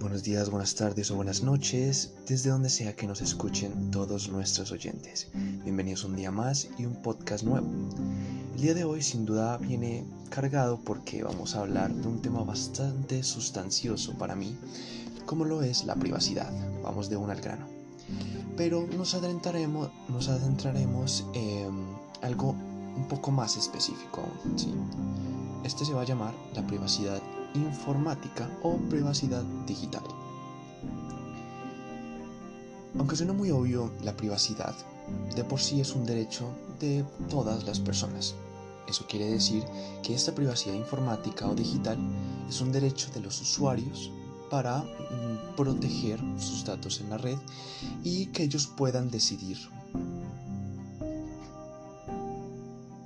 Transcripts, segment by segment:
buenos días, buenas tardes o buenas noches, desde donde sea que nos escuchen todos nuestros oyentes. Bienvenidos un día más y un podcast nuevo. El día de hoy sin duda viene cargado porque vamos a hablar de un tema bastante sustancioso para mí, como lo es la privacidad. Vamos de uno al grano. Pero nos adentraremos, nos adentraremos en algo un poco más específico. Este se va a llamar la privacidad informática o privacidad digital. Aunque suena muy obvio, la privacidad de por sí es un derecho de todas las personas. Eso quiere decir que esta privacidad informática o digital es un derecho de los usuarios para mm, proteger sus datos en la red y que ellos puedan decidir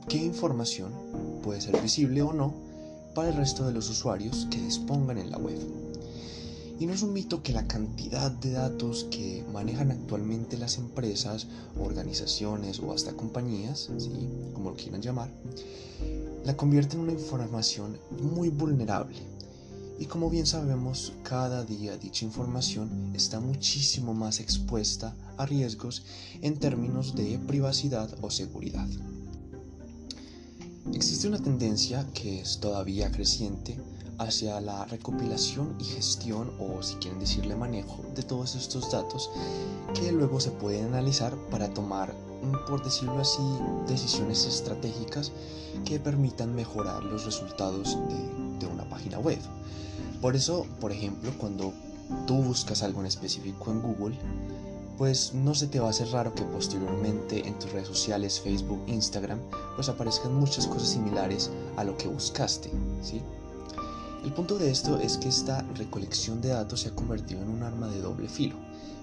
qué información puede ser visible o no para el resto de los usuarios que dispongan en la web. Y no es un mito que la cantidad de datos que manejan actualmente las empresas, organizaciones o hasta compañías, ¿sí? como lo quieran llamar, la convierte en una información muy vulnerable. Y como bien sabemos, cada día dicha información está muchísimo más expuesta a riesgos en términos de privacidad o seguridad. Existe una tendencia que es todavía creciente hacia la recopilación y gestión o si quieren decirle manejo de todos estos datos que luego se pueden analizar para tomar, mm, por decirlo así, decisiones estratégicas que permitan mejorar los resultados de, de una página web. Por eso, por ejemplo, cuando tú buscas algo en específico en Google, pues no se te va a hacer raro que posteriormente en tus redes sociales, Facebook, Instagram, pues aparezcan muchas cosas similares a lo que buscaste, ¿sí? El punto de esto es que esta recolección de datos se ha convertido en un arma de doble filo.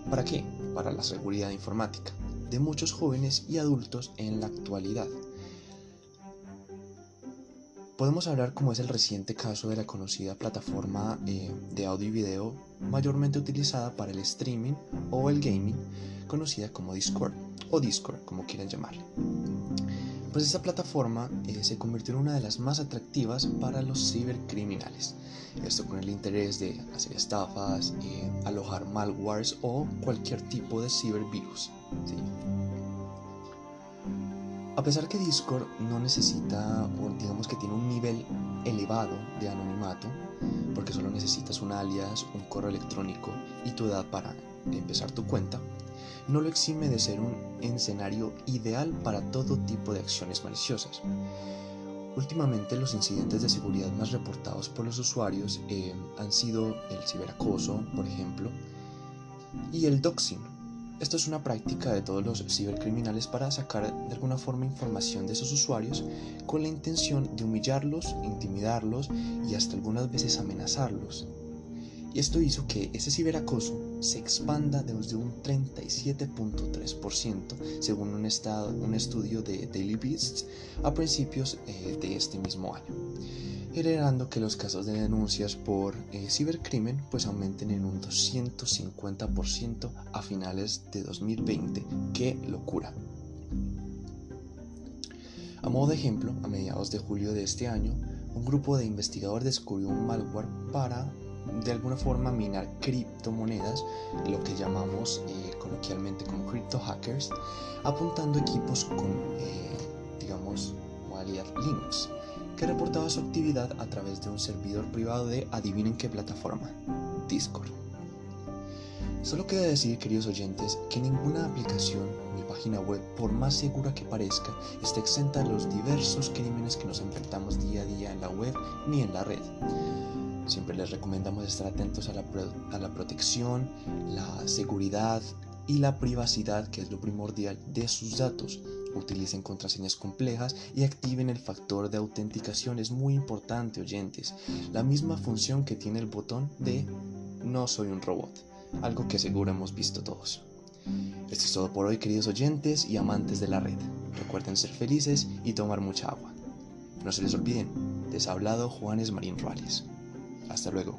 ¿Para qué? Para la seguridad informática de muchos jóvenes y adultos en la actualidad. Podemos hablar como es el reciente caso de la conocida plataforma eh, de audio y video mayormente utilizada para el streaming o el gaming, conocida como Discord o Discord, como quieran llamarle. Pues esta plataforma eh, se convirtió en una de las más atractivas para los cibercriminales. Esto con el interés de hacer estafas, eh, alojar malwares o cualquier tipo de cibervirus. A pesar que Discord no necesita, o digamos que tiene un nivel elevado de anonimato, porque solo necesitas un alias, un correo electrónico y tu edad para empezar tu cuenta, no lo exime de ser un escenario ideal para todo tipo de acciones maliciosas. Últimamente los incidentes de seguridad más reportados por los usuarios eh, han sido el ciberacoso, por ejemplo, y el doxing, esto es una práctica de todos los cibercriminales para sacar de alguna forma información de sus usuarios con la intención de humillarlos, intimidarlos y hasta algunas veces amenazarlos. Y esto hizo que ese ciberacoso se expanda desde un 37.3% según un, estado, un, estudio de Daily Beast a principios eh, de este mismo año generando que los casos de denuncias por eh, cibercrimen pues aumenten en un 250% a finales de 2020. ¡Qué locura! A modo de ejemplo, a mediados de julio de este año, un grupo de investigadores descubrió un malware para de alguna forma minar criptomonedas, lo que llamamos eh, coloquialmente como crypto hackers, apuntando equipos con, eh, digamos, Linux que reportaba su actividad a través de un servidor privado de adivinen qué plataforma, Discord. Solo queda decir, queridos oyentes, que ninguna aplicación ni página web, por más segura que parezca, está exenta de los diversos crímenes que nos enfrentamos día a día en la web ni en la red. Siempre les recomendamos estar atentos a la, a la protección, la seguridad y la privacidad, que es lo primordial de sus datos, utilicen contraseñas complejas y activen el factor de autenticación. Es muy importante, oyentes. La misma función que tiene el botón de no soy un robot, algo que seguro hemos visto todos. Esto es todo por hoy, queridos oyentes y amantes de la red. Recuerden ser felices y tomar mucha agua. No se les olviden, les ha hablado Juanes Marín Ruales. Hasta luego.